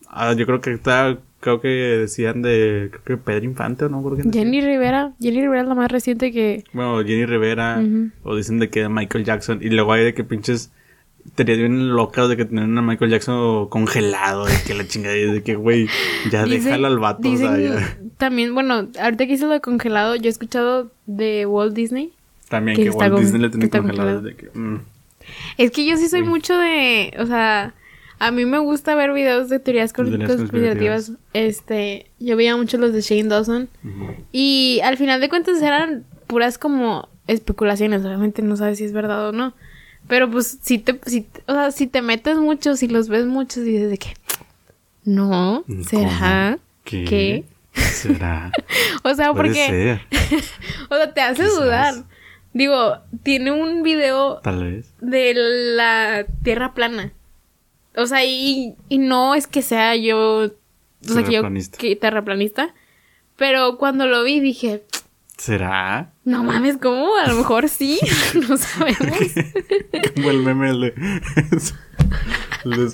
ah, yo creo que está, creo que decían de, creo que Pedro Infante, ¿o ¿no? ¿Por qué decían? Jenny Rivera. Jenny Rivera es la más reciente que. Bueno, Jenny Rivera, o dicen de que Michael Jackson, y luego hay de que pinches teorías bien locas de que tienen a Michael Jackson congelado, de que la chingada, de que, güey, ya Dice- déjalo al vato, o sea, dicen ya. También, bueno, ahorita que hice lo de congelado, yo he escuchado de Walt Disney. También que Walt con- Disney le tiene congelado, congelado. de que, mm, Es que yo sí soy Uy. mucho de, o sea, a mí me gusta ver videos de teorías con- Teorías conspirativas. Este, yo veía mucho los de Shane Dawson y al final de cuentas eran puras como especulaciones, obviamente no sabes si es verdad o no. Pero pues si te, si, o sea, si te metes mucho, si los ves muchos, dices de que no, ¿será? ¿Qué? ¿Será? O sea, Puede porque, ser, o sea, te hace Quizás. dudar. Digo, tiene un video tal vez. de la tierra plana. O sea, y, y no es que sea yo. O sea, que yo. Que terraplanista. Pero cuando lo vi dije, ¿Será? No mames, ¿cómo? A lo mejor sí. no sabemos. Como el meme de...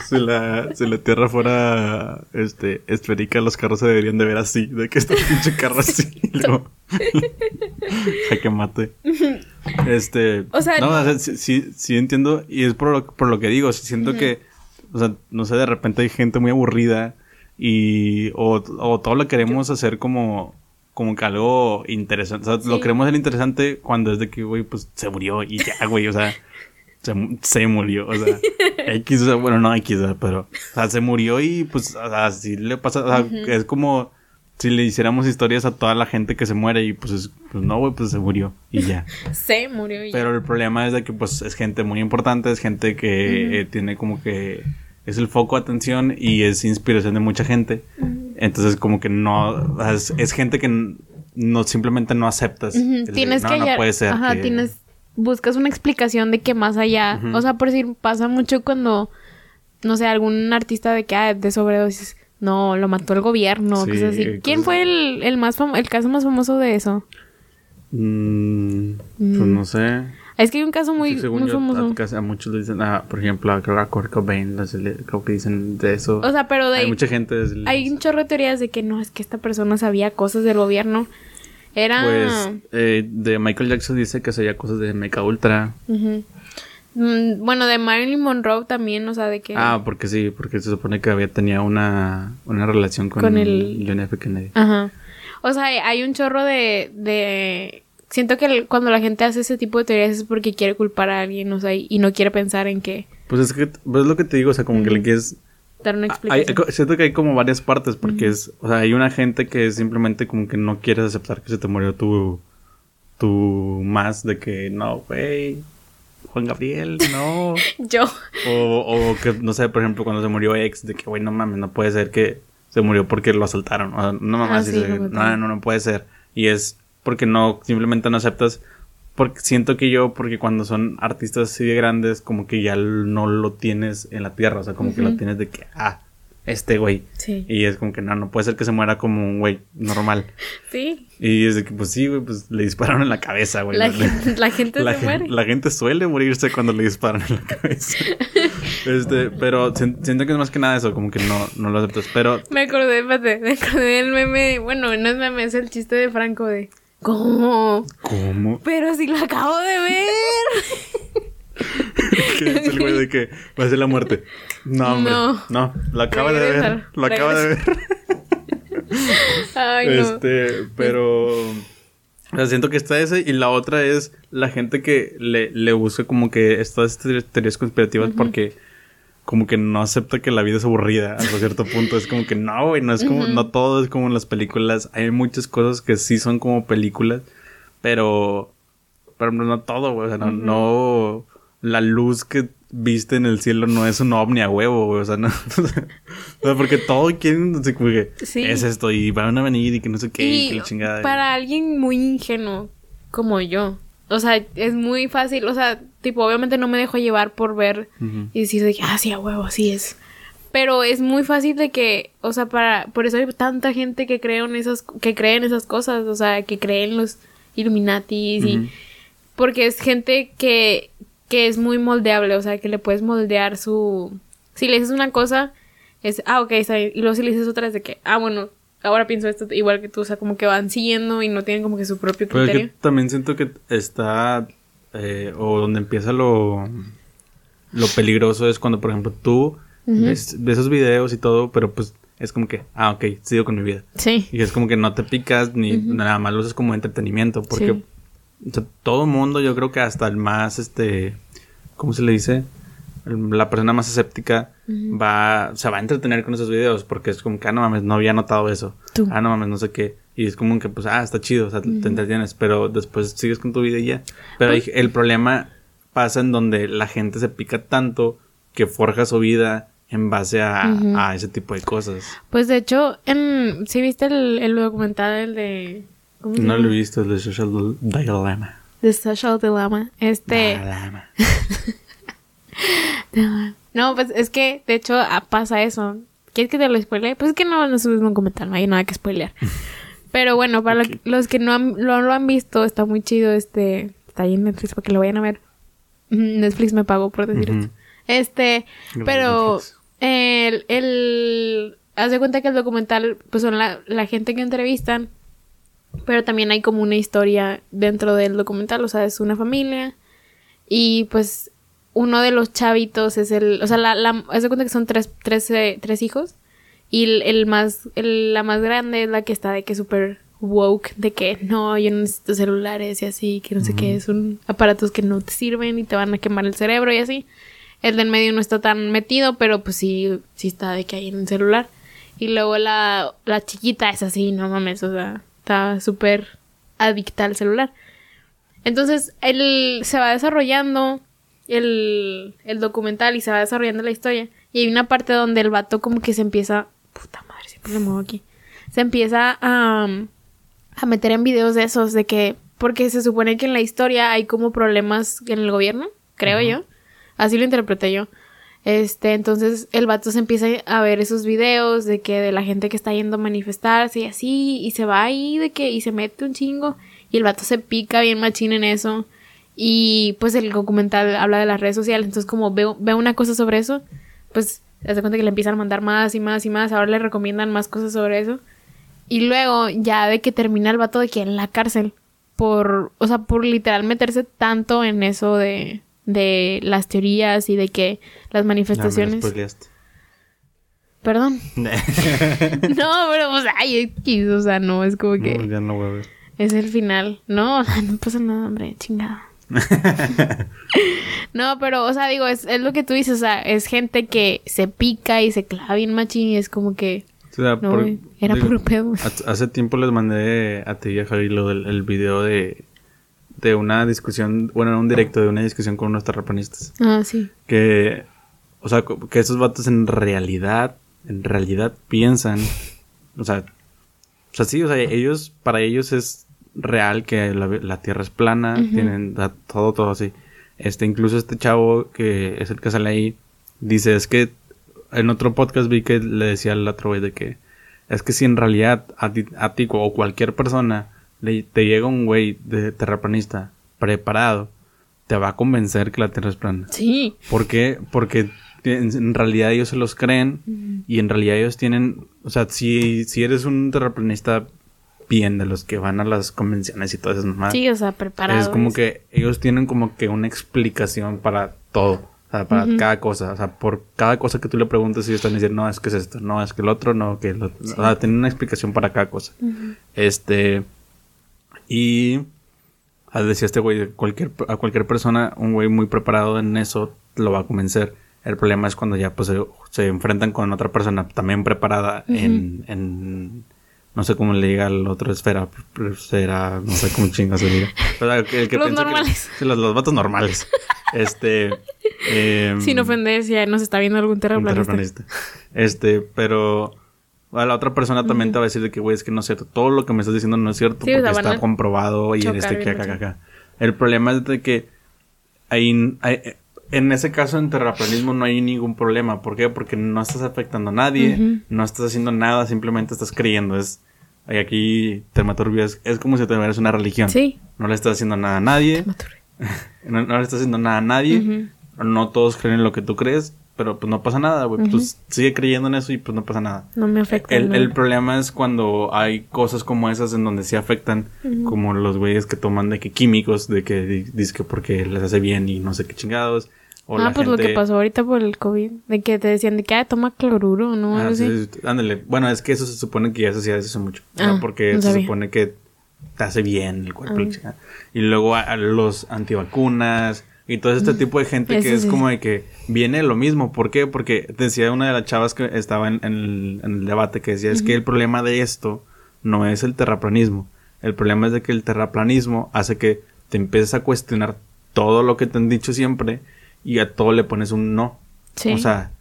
si, la, si la tierra fuera este, esférica, los carros se deberían de ver así. De que está el pinche carro así. luego- Jaque mate. Este... O sea- No, o sea, sí, sí, sí entiendo. Y es por lo, por lo que digo. Siento que... O sea, no sé, de repente hay gente muy aburrida. Y... O, o todo lo queremos hacer como... Como que algo interesante. O sea, lo queremos hacer interesante cuando es de que, güey, pues se murió y ya, güey. O sea... Se, se murió, o sea, X, o sea, bueno, no X, o sea, pero, o sea, se murió y pues, o sea, así le pasa, o sea, es como, si le hiciéramos historias a toda la gente que se muere y pues, es- pues no, güey, pues se murió y ya. Se murió y ya. Pero el problema es de que pues es gente muy importante, es gente que eh, tiene como que es el foco de atención y es inspiración de mucha gente. Entonces como que no, es, es gente que no simplemente no aceptas. El Tienes no, que no hallar- puede ser. Ajá, que- tienes buscas una explicación de que más allá, o sea, por decir, pasa mucho cuando no sé, algún artista de que ah, de sobredosis, no, lo mató el gobierno, Sí, cosas así. ¿Quién cosas- fue el, el más el caso más famoso de eso? Mm, pues Mm. no sé. Es que hay un caso muy, Sí, según muy yo, famoso. a, muchos le dicen, ah, por ejemplo, a, a Kurt Cobain, creo que dicen de eso. O sea, pero de Hay mucha gente. hay un chorro de teorías de que no, es que esta persona sabía cosas del gobierno. Era Pues eh, de Michael Jackson dice que sabía cosas de Mecha Ultra. Mm, bueno, de Marilyn Monroe también, o sea, de que Ah, porque sí, porque se supone que había tenía una, una relación con, Con el- John F. Kennedy. Ajá. O sea, hay un chorro de... de... Siento que cuando la gente hace ese tipo de teorías es porque quiere culpar a alguien, o sea, y no quiere pensar en que Pues es que, pues es lo que te digo, o sea, como que le quieres... dar una Ah, Hay, explicación. siento que hay como varias partes, porque es, o sea, hay una gente que simplemente como que no quieres aceptar que se te murió tu, tu más de que, no, güey, Juan Gabriel, no. Yo. O, o que, no sé, por ejemplo, cuando se murió ex, de que, güey, no mames, no puede ser que se murió porque lo asaltaron. O sea, no mames, Ah, sí no, no, no puede ser. Y es porque no, simplemente no aceptas. Porque siento que yo, porque cuando son artistas así de grandes, como que ya no lo tienes en la tierra. O sea, como que lo tienes de que, ah, este güey. Sí. Y es como que no, no puede ser que se muera como un güey normal. Sí. Y es de que, pues sí, güey, pues le dispararon en la cabeza, güey. La, gente, la gente la, se muere. la gente suele morirse cuando le disparan en la cabeza. este, pero sien- siento que es más que nada eso, como que no, no lo aceptas. Pero Me acordé, espérate, me acordé del meme. Bueno, no es meme, es el chiste de Franco de. ¿Cómo? ¿cómo? Pero si lo acabo de ver. que es el güey de que va a ser la muerte. No, hombre. No, No. lo acaba de ver. Lo acaba de ver. Ay, no. Este, pero. O sea, siento que está ese. Y la otra es la gente que le, le busca como que estas teorías- teorías conspirativas porque como que no acepta que la vida es aburrida hasta cierto punto. Es como que no, güey, no es como, no todo es como en las películas. Hay muchas cosas que sí son como películas, pero, pero no todo, güey. O sea, no, no, la luz que viste en el cielo no es un ovni a huevo, güey. O sea, no, o sea, porque todo quieren, así como que Sí. es esto y van a venir y que no sé qué, y, Y que la chingada. para alguien muy ingenuo como yo, o sea, es muy fácil, o sea, tipo, obviamente no me dejo llevar por ver Ujú. y decir de que, ah, sí, a huevo, así es. Pero es muy fácil de que, o sea, para, por eso hay tanta gente que cree en esas, que cree en esas cosas, o sea, que cree en los Illuminatis y, porque es gente que, que es muy moldeable, o sea, que le puedes moldear su, si le dices una cosa, es, ah, ok, está bien. Y luego si le dices otra es de que, ah, bueno, ahora pienso esto igual que tú, o sea, como que van siguiendo y no tienen como que su propio Pero es criterio. que también siento que está, eh, o donde empieza lo, lo peligroso es cuando, por ejemplo, tú ves, ves esos videos y todo, pero pues es como que, ah, ok, sigo con mi vida. Sí. Y es como que no te picas ni nada más lo usas como entretenimiento, porque Sí. o sea, todo mundo, yo creo que hasta el más, este, ¿cómo se le dice? La persona más escéptica va, se va a entretener con esos videos porque es como que, ah, no mames, no había notado eso. Tú. Ah, no mames, no sé qué. Y es como que, pues, ah, está chido, o sea, te entretienes, pero después sigues con tu vida y ya. Pero Pues el problema pasa en donde la gente se pica tanto que forja su vida en base a, a ese tipo de cosas. Pues de hecho, en, ¿sí viste el, el documental el de... ¿cómo se No llama? lo he visto, el de Social Dilemma. The Social Dilemma. Este... Dilemma. No, pues es que de hecho ah, pasa eso. ¿Quieres que te lo spoile? Pues es que no, no subes un comentario, no hay nada que spoilear. Pero bueno, para lo- los que no, han- lo, lo han visto, está muy chido este... Está ahí en Netflix para que lo vayan a ver. Netflix me pagó por decir esto. Este, Gracias, pero el, el... Haz de cuenta que el documental, pues son la, la gente que entrevistan, pero también hay como una historia dentro del documental, o sea, es una familia y pues uno de los chavitos es el, o sea, la, la, haz de cuenta que son tres, tres, eh, tres hijos y el, el más, el- la más grande es la que está de que súper woke, de que no, yo no necesito celulares y así, que no sé qué, son aparatos que no te sirven y te van a quemar el cerebro y así. El del medio no está tan metido, pero pues sí, sí está de que hay en el celular. Y luego la, la chiquita es así, no mames, o sea, está súper adicta al celular. Entonces, él se va desarrollando el, el documental y se va desarrollando la historia. Y hay una parte donde el vato como que se empieza... Puta madre, siempre me muevo aquí. Se empieza a, a meter en videos de esos, de que... Porque se supone que en la historia hay como problemas en el gobierno, creo yo. Así lo interpreté yo. Este, entonces el vato se empieza a ver esos videos de que de la gente que está yendo a manifestarse y así, y se va ahí de que, y se mete un chingo, y el vato se pica bien machín en eso. Y pues el documental habla de las redes sociales, entonces como veo, veo una cosa sobre eso, pues se da cuenta que le empiezan a mandar más y más y más, ahora le recomiendan más cosas sobre eso. Y luego ya de que termina el vato de que en la cárcel, por, o sea, por literal meterse tanto en eso de, de las teorías y de que las manifestaciones... Perdón. no, pero pues, ay, o sea, no, es como que... No, ya no voy a ver. Es el final. No, no pasa nada, hombre, chingada. no, pero, o sea, digo, es, es, lo que tú dices, o sea, es gente que se pica y se clava bien machín y es como que... O sea, no, por, era puro pedo. Hace tiempo les mandé a ti y a Javi lo del el video de, de una discusión, bueno, un directo de una discusión con unos terraplanistas. Ah, sí. Que, o sea, que esos vatos en realidad, en realidad piensan, o sea, o sea, sí, o sea, ellos, para ellos es real que la, Tierra es plana, tienen todo, todo así. Este, incluso este chavo que es el que sale ahí, dice, es que en otro podcast vi que le decía al otro güey de que es que si en realidad a ti, a ti o cualquier persona le, te llega un güey de terraplanista preparado, te va a convencer que la Tierra es plana. Sí. ¿Por qué? Porque en realidad ellos se los creen y en realidad ellos tienen, o sea, si, si eres un terraplanista bien de los que van a las convenciones y todas esas mamadas. Sí, o sea, preparados. Es como que ellos tienen como que una explicación para todo. O sea, para cada cosa. O sea, por cada cosa que tú le preguntes, ellos están diciendo, no, es que es esto, no, es que el otro, no, que el otro. O sea, tienen una explicación para cada cosa. Este. Y. Decía este güey, cualquier, a cualquier persona, un güey muy preparado en eso, lo va a convencer. El problema es cuando ya pues se, enfrentan con otra persona también preparada en, en no sé cómo le diga al otro esfera, esfera, no sé cómo chingas se diga. el que los normales. Que, los, los vatos normales. Este. Em, Sin ofender si nos está viendo algún terraplanista. Este, pero a la otra persona también te va a decir de que, güey, es que no es cierto. Todo lo que me estás diciendo no es cierto porque está comprobado y en este que acá, acá, acá. El problema es de que hay, en ese caso en terraplanismo no hay ningún problema. ¿Por qué? Porque no estás afectando a nadie, no estás haciendo nada, simplemente estás creyendo. Es y aquí Termaturbio es, es como si te tuvieras una religión. Sí. No le estás haciendo nada a nadie. no, le estás haciendo nada a nadie. No todos creen en lo que tú crees, pero pues no pasa nada, güey. Pues sigue creyendo en eso y pues no pasa nada. No me afecta. El, el problema es cuando hay cosas como esas en donde sí afectan, como los güeyes que toman de que químicos, de que dicen que porque les hace bien y no sé qué chingados ah, pues lo que pasó ahorita por el COVID. De que te decían de que, ah, toma cloruro, ¿no? Ah, sí, ándale. Bueno, es que eso se supone que ya se hacía hace mucho. Ah, porque se supone que te hace bien el cuerpo. Ah. Y luego a, los antivacunas y todo este tipo de gente que es como de que viene lo mismo. ¿Por qué? Porque decía una de las chavas que estaba en, el, debate que decía, es que el problema de esto no es el terraplanismo. El problema es de que el terraplanismo hace que te empieces a cuestionar todo lo que te han dicho siempre y a todo le pones un no. Sí. O sea,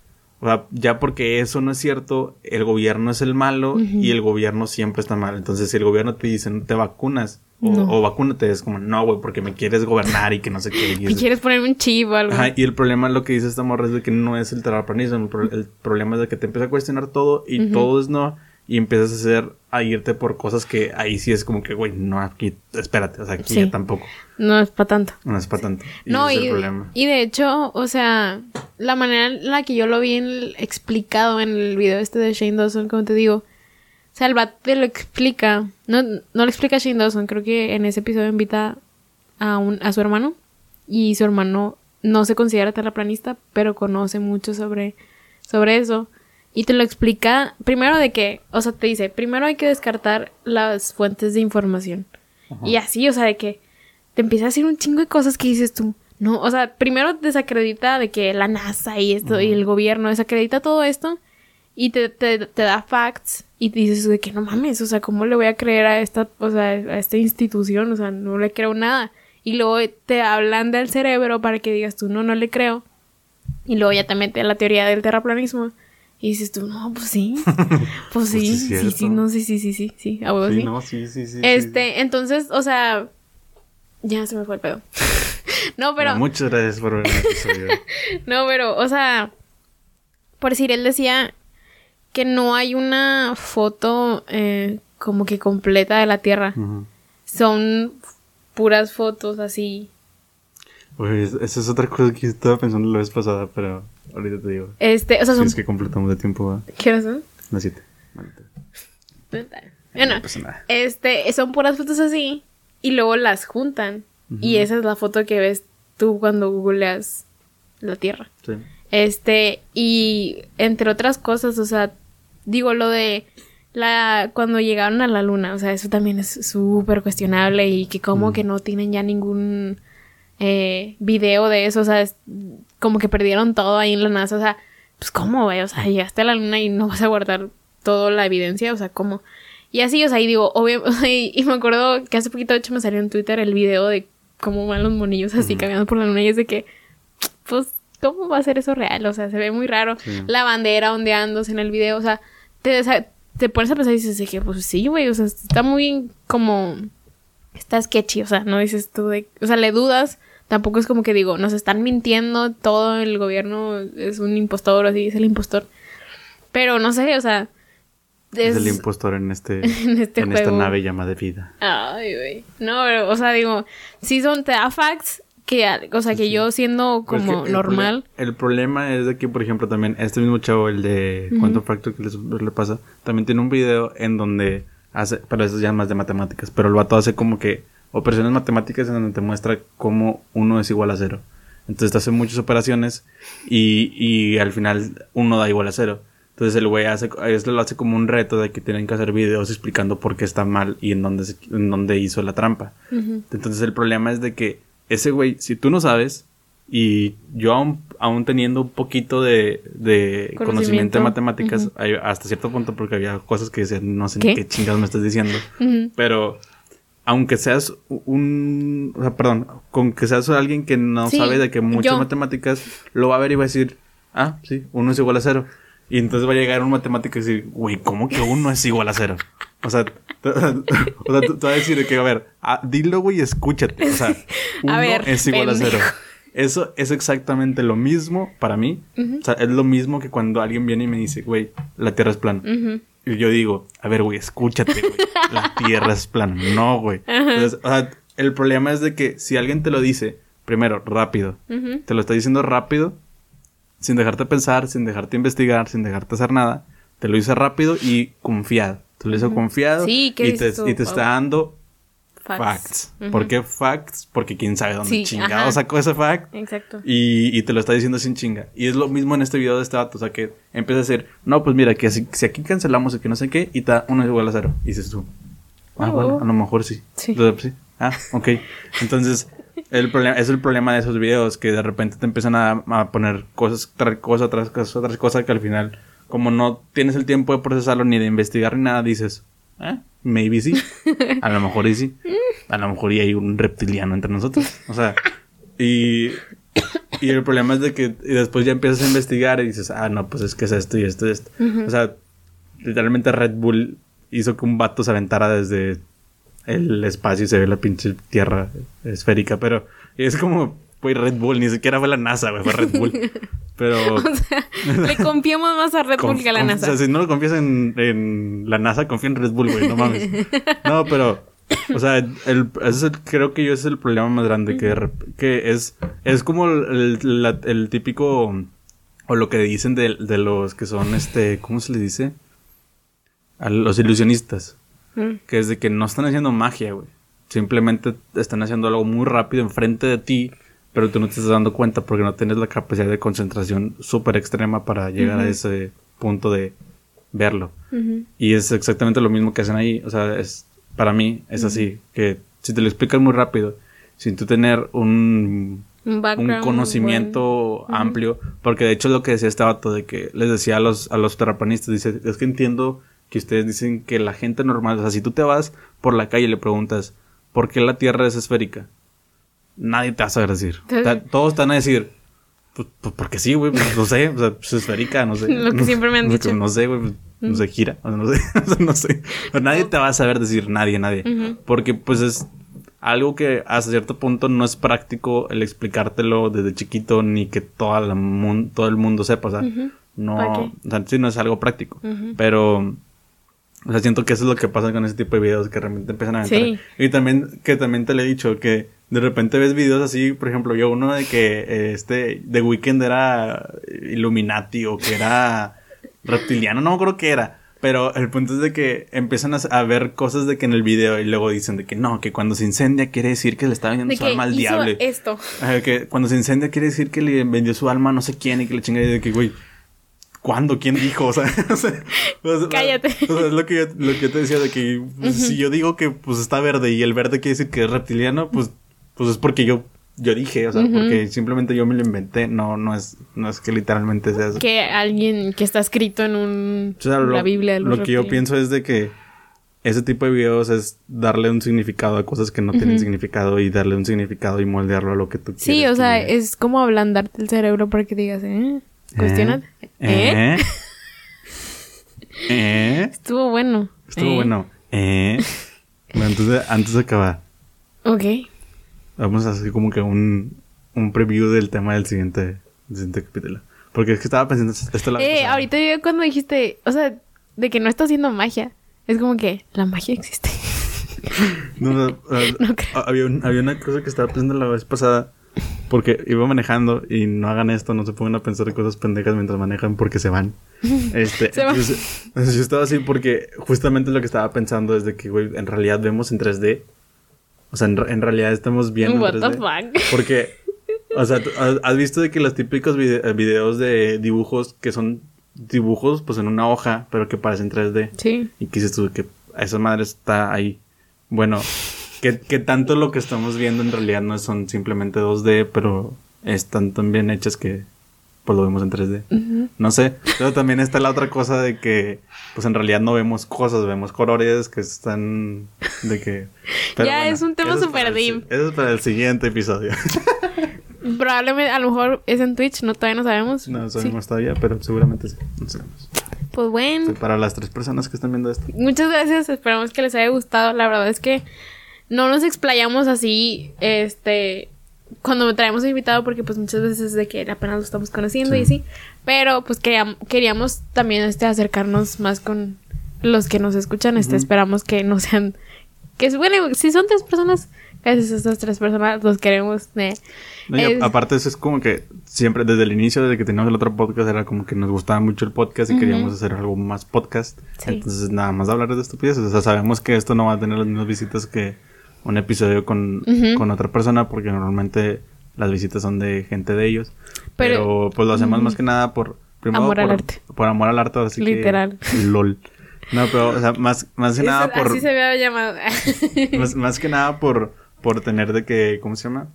ya porque eso no es cierto, el gobierno es el malo y el gobierno siempre está mal. Entonces, si el gobierno te dice no te vacunas o, vacúnate, es como no, güey, porque me quieres gobernar y que no sé qué. Y, quieres ponerme un chivo o algo. Ajá, y el problema, lo que dice esta morra es de que no es el terraplanismo. El, problema es de que te empieza a cuestionar todo y todo es no y empiezas a hacer a irte por cosas que ahí sí es como que, güey, no, aquí, espérate, o sea, aquí ya tampoco. No es para tanto. No es para tanto. Y no, y, y de hecho, o sea, la manera en la que yo lo vi explicado en el video este de Shane Dawson, como te digo, o sea, el bate lo explica, no, no lo explica Shane Dawson, creo que en ese episodio invita a, un, a su hermano y su hermano no se considera terraplanista, pero conoce mucho sobre, sobre eso. Y te lo explica primero de que, o sea, te dice, primero hay que descartar las fuentes de información. Y así, o sea, de que te empieza a decir un chingo de cosas que dices tú. No, o sea, primero desacredita de que la NASA y esto y el gobierno desacredita todo esto. y te, te, te da facts y dices de que no mames, o sea, ¿cómo le voy a creer a esta, o sea, a esta institución? O sea, no le creo nada. Y luego te hablan del cerebro para que digas tú, no, no le creo. Y luego ya te mete la teoría del terraplanismo. Y dices tú, no, pues sí. Pues sí, sí, sí, no, sí, sí, sí, sí, sí. A sí, no, sí, sí, sí. Este, entonces, o sea, ya se me fue el pedo. no, pero. muchas gracias por ver el episodio. no, pero, o sea, por decir, él decía que no hay una foto eh, como que completa de la Tierra. Son puras fotos así. Pues esa es otra cosa que estaba pensando la vez pasada, pero ahorita te digo. Este, o sea, son... es que completamos de tiempo. ¿Qué hora son? Las siete. Bueno, este, son puras fotos así y luego las juntan. Y esa es la foto que ves tú cuando googleas la Tierra. Sí. Este, y entre otras cosas, o sea, digo lo de la cuando llegaron a la luna, o sea, eso también es súper cuestionable y que como que no tienen ya ningún eh, video de eso, o sea, es como que perdieron todo ahí en la NASA, o sea, pues cómo, güey, o sea, llegaste a la luna y no vas a guardar toda la evidencia, o sea, cómo. Y así, o sea, y digo, obvio, y, me acuerdo que hace poquito, de hecho, me salió en Twitter el video de cómo van los monillos así caminando por la luna y es de que, pues, ¿cómo va a ser eso real? O sea, se ve muy raro. La bandera ondeándose en el video, o sea, te, te pones a pensar y dices que, pues sí, güey, o sea, está muy como... Está sketchy, o sea, no dices tú de... O sea, le dudas, tampoco es como que digo, nos están mintiendo, todo el gobierno es un impostor, así es el impostor. Pero no sé, o sea... Es, el impostor en este... en, este en esta nave llamada vida. Ay, güey. No, pero, o sea, digo, sí son, te da facts que, o sea, que yo siendo pues como normal. El, problema es de que, por ejemplo, también este mismo chavo, el de Quantum Fracture que le pasa, también tiene un video en donde hace, pero eso ya más de matemáticas, pero el vato hace como que operaciones matemáticas en donde te muestra cómo uno es igual a cero. Entonces te hace muchas operaciones y, y al final uno da igual a cero. Entonces el güey hace, lo hace como un reto de que tienen que hacer videos explicando por qué está mal y en dónde, en dónde hizo la trampa. Entonces el problema es de que ese güey, si tú no sabes, y yo aún, aún teniendo un poquito de, de conocimiento. de matemáticas, hasta cierto punto, porque había cosas que decían, no sé ¿Qué? qué chingados me estás diciendo, pero aunque seas un, o sea, perdón, con que seas alguien que no sabe de que muchas matemáticas, lo va a ver y va a decir, ah, sí, uno es igual a cero. Y entonces va a llegar un matemático y decir, güey, ¿cómo que uno es igual a cero? O sea, o sea, tú, vas a decir que, a ver, ah, dilo, güey, escúchate. O sea, uno es igual a cero. Eso es exactamente lo mismo para mí. O sea, es lo mismo que cuando alguien viene y me dice, güey, la Tierra es plana. Y yo digo, a ver, güey, escúchate, güey. La Tierra es plana. No, güey. Entonces, o sea, el problema es de que si alguien te lo dice, primero, rápido. Te lo está diciendo rápido, sin dejarte pensar, sin dejarte investigar, sin dejarte hacer nada. Te lo dice rápido y confiado. Te lo hizo confiado y, te, y te está dando facts. ¿Por qué facts? Porque quién sabe dónde chingado sacó ese fact. Exacto. Y, y, te lo está diciendo sin chinga. Y es lo mismo en este video de este vato. O sea, que empieza a decir, no, pues mira, que si, aquí cancelamos y que no sé qué, y está uno es igual a cero. Y dices tú, ah, bueno, oh. a lo mejor sí. Sí. Entonces, sí. Ah, ok. Entonces, el problema, es el problema de esos videos, que de repente te empiezan a, a poner cosas, tras cosa, tras cosa, tras cosa, que al final como no tienes el tiempo de procesarlo ni de investigar ni nada, dices, ¿eh? Maybe sí. A lo mejor y sí. A lo mejor y hay un reptiliano entre nosotros. O sea, y, y el problema es de que después ya empiezas a investigar y dices, ah, no, pues es que es esto y esto y esto. O sea, literalmente Red Bull hizo que un vato se aventara desde el espacio y se ve la pinche tierra esférica, pero es como, fue Red Bull, ni siquiera fue la NASA, güey, fue Red Bull. Pero. o sea, le confiamos más a Red Bull que a la NASA. O sea, si no lo confías en, en la NASA, confía en Red Bull, güey, no mames. No, pero. O sea, el, ese creo que yo ese es el problema más grande, que, que es, es como el, el, típico, o lo que dicen de, de, los que son, este, ¿cómo se les dice? A los ilusionistas. Mm. Que es de que no están haciendo magia, güey. Simplemente están haciendo algo muy rápido enfrente de ti pero tú no te estás dando cuenta porque no tienes la capacidad de concentración súper extrema para llegar a ese punto de verlo. Y es exactamente lo mismo que hacen ahí. O sea, es, para mí es así, que si te lo explicas muy rápido, sin tú tener un, Un conocimiento amplio, porque de hecho lo que decía este vato de que les decía a los, a los terraplanistas, dice, es que entiendo que ustedes dicen que la gente normal, o sea, si tú te vas por la calle y le preguntas, ¿por qué la Tierra es esférica? Nadie te va a saber decir. Todos te van a decir, pues, pues porque sí, güey, pues, no sé, o sea, pues, esférica, no sé. Lo que siempre me han dicho. No sé, güey, pues, no se gira, o sea, no sé, o sea, no sé. Pero nadie te va a saber decir, nadie, nadie. Ujú. Porque pues es algo que hasta cierto punto no es práctico el explicártelo desde chiquito ni que toda la mun- todo el mundo sepa, o sea, ¿Para no, qué? o sea, sí no es algo práctico, Ujú. pero o sea, siento que eso es lo que pasa con ese tipo de videos que realmente empiezan a entrar. Sí. Y también que también te le he dicho que de repente ves videos así, por ejemplo, yo uno de que eh, este The Weeknd era Illuminati o que era reptiliano, no creo que era. Pero el punto es de que empiezan a, ver cosas de que en el video y luego dicen de que no, que cuando se incendia quiere decir que le está vendiendo De su que alma al hizo diablo. esto. Que cuando se incendia quiere decir que le vendió su alma a no sé quién y que le chinga de que, güey, ¿cuándo? ¿Quién dijo? O sea, o sea, o sea, Cállate. o sea, es lo que, yo, lo que yo te decía de que pues, si yo digo que pues está verde y el verde quiere decir que es reptiliano, pues, pues es porque yo, yo dije, o sea, porque simplemente yo me lo inventé, no, no es, no es que literalmente sea eso. Que alguien que está escrito en un O sea, lo, la Biblia de los lo que yo pienso es de que ese tipo de videos es darle un significado a cosas que no tienen significado y darle un significado y moldearlo a lo que tú quieres. Sí, o sea, es como ablandarte el cerebro para que digas, ¿eh? Cuestionate. ¿Eh? ¿Eh? ¿Eh? Estuvo bueno. Estuvo ¿Eh? bueno. ¿Eh? Bueno, entonces, antes de acabar, Ok. Vamos a hacer como que un, un preview del tema del siguiente, del siguiente capítulo. Porque es que estaba pensando esto la Eh, ahorita yo cuando dijiste, o sea, de que no está haciendo magia, es como que la magia existe. No, no, eh, No ha- había, un- había una cosa que estaba pensando la vez pasada. Porque iba manejando y no hagan esto, no se pongan a pensar cosas pendejas mientras manejan porque se van. Este, Se van. entonces, entonces yo estaba así porque justamente lo que estaba pensando es de que, güey, en realidad vemos en 3D. O sea, en, en realidad estamos viendo What the 3D. fuck. Porque, o sea, ¿tú has- visto de que los típicos vide- eh, videos de dibujos que son dibujos pues en una hoja, pero que parecen 3D? Sí. Y que dices tú que esa madre está ahí. Bueno, que, que tanto lo que estamos viendo en realidad no son simplemente 2D, pero están tan bien hechas que pues lo vemos en 3D. Ujú. No sé, pero también está la otra cosa de que pues en realidad no vemos cosas, vemos colores que están de que... Ya, es un tema súper deep. Eso es para el siguiente episodio. Probablemente, a lo mejor es en Twitch, no todavía no sabemos. no Sí. sabemos todavía, pero seguramente sí. No sabemos. Pues bueno, Para las tres personas que están viendo esto. muchas gracias, esperamos que les haya gustado. La verdad es que no nos explayamos así, este, cuando traemos un invitado, porque pues muchas veces es de que apenas lo estamos conociendo y así. Pero pues queríamos, queríamos también este acercarnos más con los que nos escuchan. Este, esperamos que no sean, que bueno, si son tres personas, gracias a estas tres personas los queremos. eh. No, Es- aparte eso es como que siempre desde el inicio, desde que teníamos el otro podcast, era como que nos gustaba mucho el podcast y queríamos hacer algo más podcast. Sí. Entonces nada más hablar de estupideces. O sea, sabemos que esto no va a tener las mismas visitas que un episodio con, con otra persona porque normalmente las visitas son de gente de ellos. Pero, Pero- pues lo hacemos más que nada por... primero Amor al por, arte. Por amor al arte, así Literal. que... LOL. No, pero, o sea, más, más que nada Eso- por... Así se había llamado. más, más que nada por, por tener de que, ¿cómo se llama?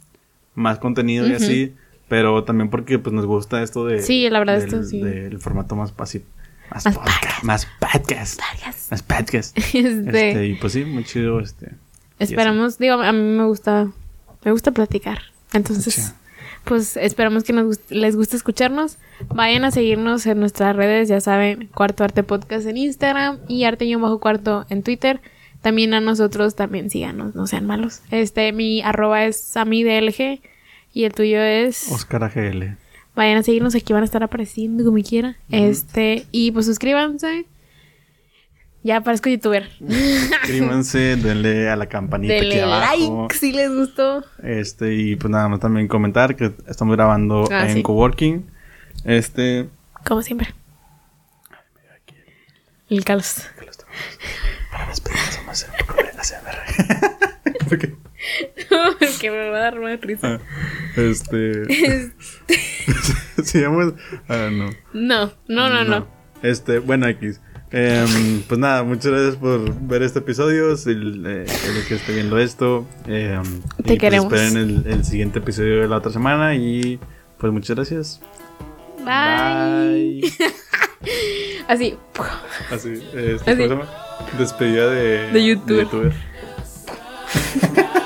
Más contenido y así, pero también porque pues nos gusta esto de... Sí, la verdad, del, esto sí. Del formato más pasivo. Más, Más podcast. podcast. Más podcast. Más podcast. Este, Este, y pues sí, muy chido este. Esperamos, digo, a mí me gusta, me gusta platicar. Entonces, Sí. pues esperamos que nos gust- les guste escucharnos. Vayan a seguirnos en nuestras redes, ya saben, Cuarto Arte Podcast en Instagram y Arte y bajo cuarto en Twitter. También a nosotros, también síganos, no sean malos. Este, mi arroba es samidlg y el tuyo es... Oscar AGL. Vayan a seguirnos, aquí van a estar apareciendo como quiera. Este, y pues suscríbanse. Ya parezco youtuber. Suscríbanse, denle a la campanita aquí Denle abajo. like si les gustó. Este, y pues nada más también comentar que estamos grabando Ah, en sí. coworking. Este. Como siempre. El Carlos. lo estamos- Para despedirnos vamos a hacer ASMR. Porque, que me va a dar más risa. ah, este. Se llama. Ah, no. No, no, no, no. Este, bueno, X. Em, pues nada, muchas gracias por ver este episodio. Si el, eh, que esté viendo esto. y, Te pues, queremos. esperen el, el siguiente episodio de la otra semana. Y pues muchas gracias. Bye. Bye. Así. Así, este, Así. Despedida de, De youtuber. youtuber.